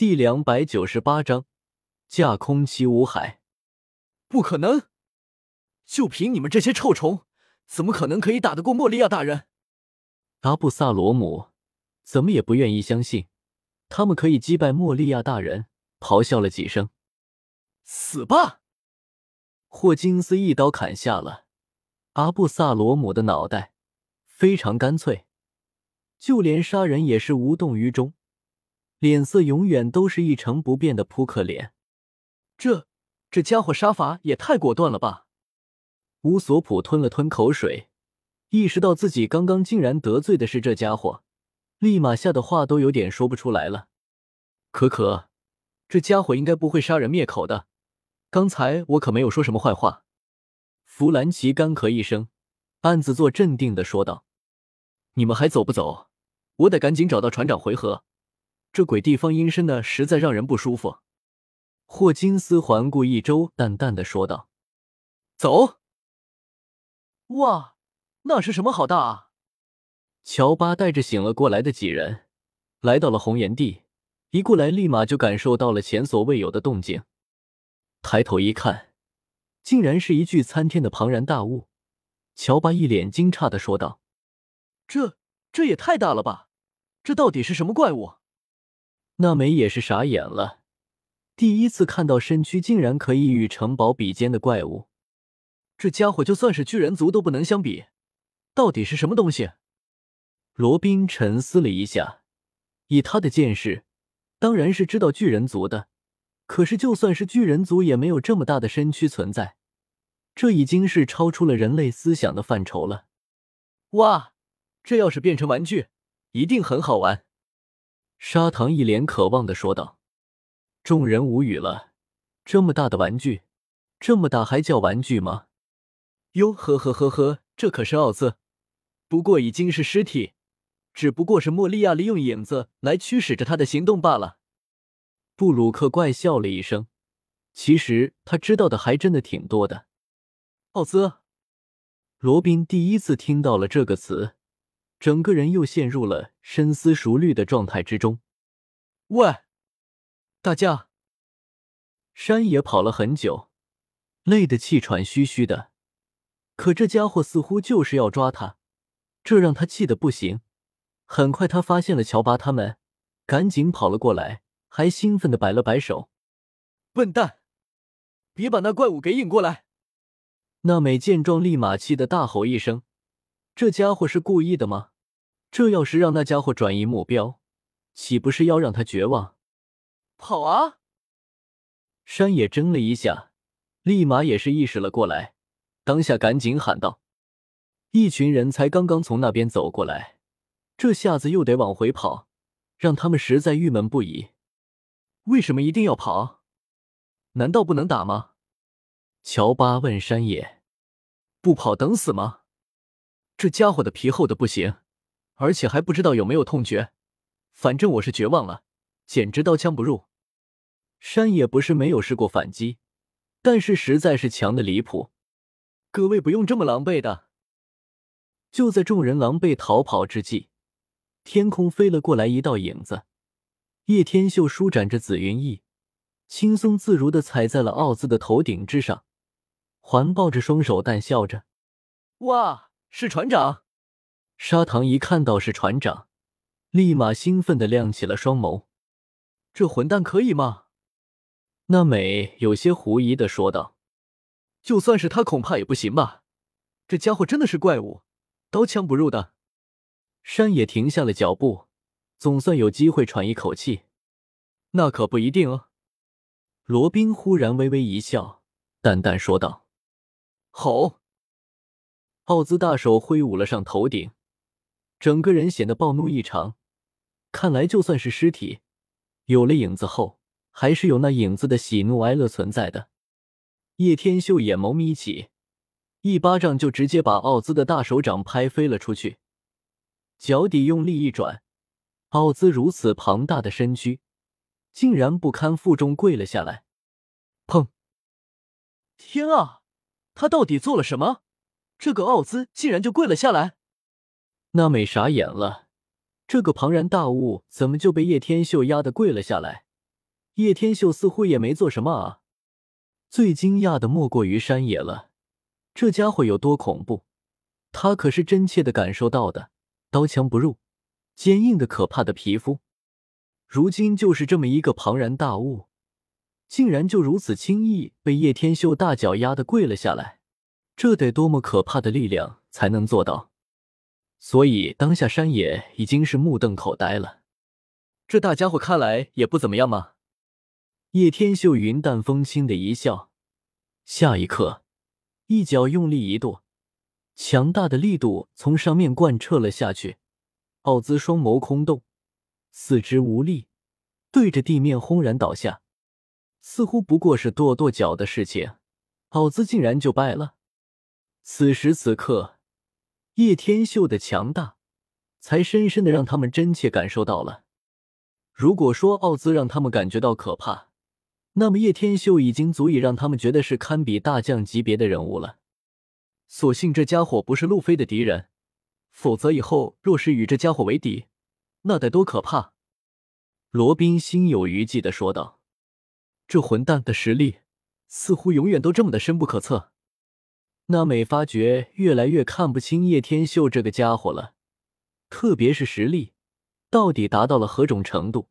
第两百九十八章架空七武海。不可能！就凭你们这些臭虫，怎么可能可以打得过莫利亚大人？阿布萨罗姆怎么也不愿意相信，他们可以击败莫利亚大人，咆哮了几声：“死吧！”霍金斯一刀砍下了阿布萨罗姆的脑袋，非常干脆，就连杀人也是无动于衷。脸色永远都是一成不变的扑克脸，这这家伙杀法也太果断了吧！乌索普吞了吞口水，意识到自己刚刚竟然得罪的是这家伙，立马吓得话都有点说不出来了。可可，这家伙应该不会杀人灭口的，刚才我可没有说什么坏话。弗兰奇干咳一声，暗自做镇定的说道：“你们还走不走？我得赶紧找到船长回合。”这鬼地方阴森的，实在让人不舒服。霍金斯环顾一周，淡淡的说道：“走。”哇，那是什么好大啊！乔巴带着醒了过来的几人，来到了红岩地。一过来，立马就感受到了前所未有的动静。抬头一看，竟然是一具参天的庞然大物。乔巴一脸惊诧的说道：“这这也太大了吧！这到底是什么怪物？”娜美也是傻眼了，第一次看到身躯竟然可以与城堡比肩的怪物。这家伙就算是巨人族都不能相比，到底是什么东西？罗宾沉思了一下，以他的见识，当然是知道巨人族的。可是就算是巨人族，也没有这么大的身躯存在，这已经是超出了人类思想的范畴了。哇，这要是变成玩具，一定很好玩。砂糖一脸渴望的说道：“众人无语了，这么大的玩具，这么大还叫玩具吗？哟呵呵呵呵，这可是奥兹，不过已经是尸体，只不过是莫利亚利用影子来驱使着他的行动罢了。”布鲁克怪笑了一声，其实他知道的还真的挺多的。奥兹，罗宾第一次听到了这个词。整个人又陷入了深思熟虑的状态之中。喂，大家！山野跑了很久，累得气喘吁吁的，可这家伙似乎就是要抓他，这让他气得不行。很快，他发现了乔巴他们，赶紧跑了过来，还兴奋的摆了摆手：“笨蛋，别把那怪物给引过来！”娜美见状，立马气得大吼一声。这家伙是故意的吗？这要是让那家伙转移目标，岂不是要让他绝望？跑啊！山野怔了一下，立马也是意识了过来，当下赶紧喊道：“一群人才刚刚从那边走过来，这下子又得往回跑，让他们实在郁闷不已。为什么一定要跑？难道不能打吗？”乔巴问山野：“不跑等死吗？”这家伙的皮厚的不行，而且还不知道有没有痛觉。反正我是绝望了，简直刀枪不入。山野不是没有试过反击，但是实在是强的离谱。各位不用这么狼狈的。就在众人狼狈逃跑之际，天空飞了过来一道影子。叶天秀舒展着紫云翼，轻松自如的踩在了奥兹的头顶之上，环抱着双手，淡笑着：“哇！”是船长，砂糖一看到是船长，立马兴奋的亮起了双眸。这混蛋可以吗？娜美有些狐疑的说道：“就算是他，恐怕也不行吧？这家伙真的是怪物，刀枪不入的。”山野停下了脚步，总算有机会喘一口气。那可不一定哦。罗宾忽然微微一笑，淡淡说道：“好！”奥兹大手挥舞了上头顶，整个人显得暴怒异常。看来就算是尸体，有了影子后，还是有那影子的喜怒哀乐存在的。叶天秀眼眸眯起，一巴掌就直接把奥兹的大手掌拍飞了出去，脚底用力一转，奥兹如此庞大的身躯，竟然不堪负重跪了下来。砰！天啊，他到底做了什么？这个奥兹竟然就跪了下来，娜美傻眼了。这个庞然大物怎么就被叶天秀压得跪了下来？叶天秀似乎也没做什么啊。最惊讶的莫过于山野了，这家伙有多恐怖，他可是真切的感受到的。刀枪不入，坚硬的可怕的皮肤，如今就是这么一个庞然大物，竟然就如此轻易被叶天秀大脚压的跪了下来，这得多么可怕的力量才能做到？所以当下山野已经是目瞪口呆了。这大家伙看来也不怎么样嘛。叶天秀云淡风轻的一笑，下一刻，一脚用力一跺，强大的力度从上面贯彻了下去。奥兹双眸空洞，四肢无力，对着地面轰然倒下。似乎不过是跺跺脚的事情，奥兹竟然就败了。此时此刻，叶天秀的强大，才深深的让他们真切感受到了。如果说奥兹让他们感觉到可怕，那么叶天秀已经足以让他们觉得是堪比大将级别的人物了。所幸这家伙不是路飞的敌人，否则以后若是与这家伙为敌，那得多可怕！罗宾心有余悸的说道：“这混蛋的实力似乎永远都这么的深不可测。”那美发觉越来越看不清叶天秀这个家伙了，特别是实力到底达到了何种程度，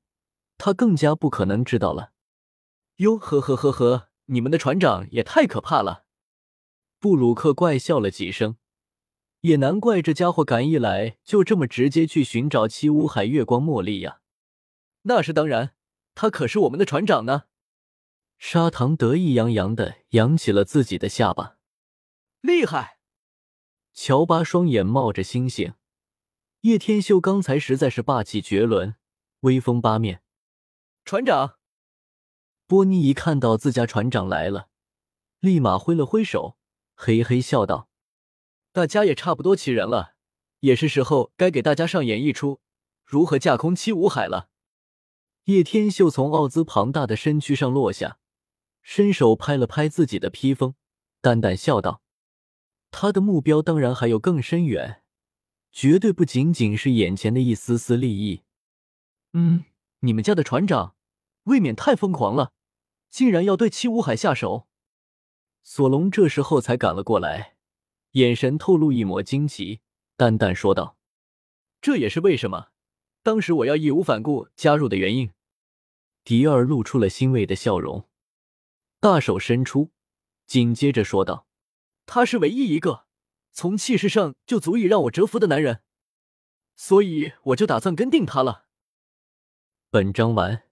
他更加不可能知道了。哟呵呵呵呵，你们的船长也太可怕了！布鲁克怪笑了几声，也难怪这家伙敢一来就这么直接去寻找七武海月光茉莉呀。那是当然，他可是我们的船长呢。砂糖得意洋洋的扬起了自己的下巴，厉害！乔巴双眼冒着星星，叶天秀刚才实在是霸气绝伦，威风八面。船长。波尼一看到自家船长来了，立马挥了挥手，嘿嘿笑道：“大家也差不多齐人了，也是时候该给大家上演一出如何架空七武海了。”叶天秀从奥兹庞大的身躯上落下，伸手拍了拍自己的披风，淡淡笑道：“他的目标当然还有更深远，绝对不仅仅是眼前的一丝丝利益。”嗯，你们家的船长未免太疯狂了。竟然要对七武海下手！索隆这时候才赶了过来，眼神透露一抹惊奇，淡淡说道：“这也是为什么当时我要义无反顾加入的原因。”迪尔露出了欣慰的笑容，大手伸出，紧接着说道：“他是唯一一个从气势上就足以让我折服的男人，所以我就打算跟定他了。”本章完。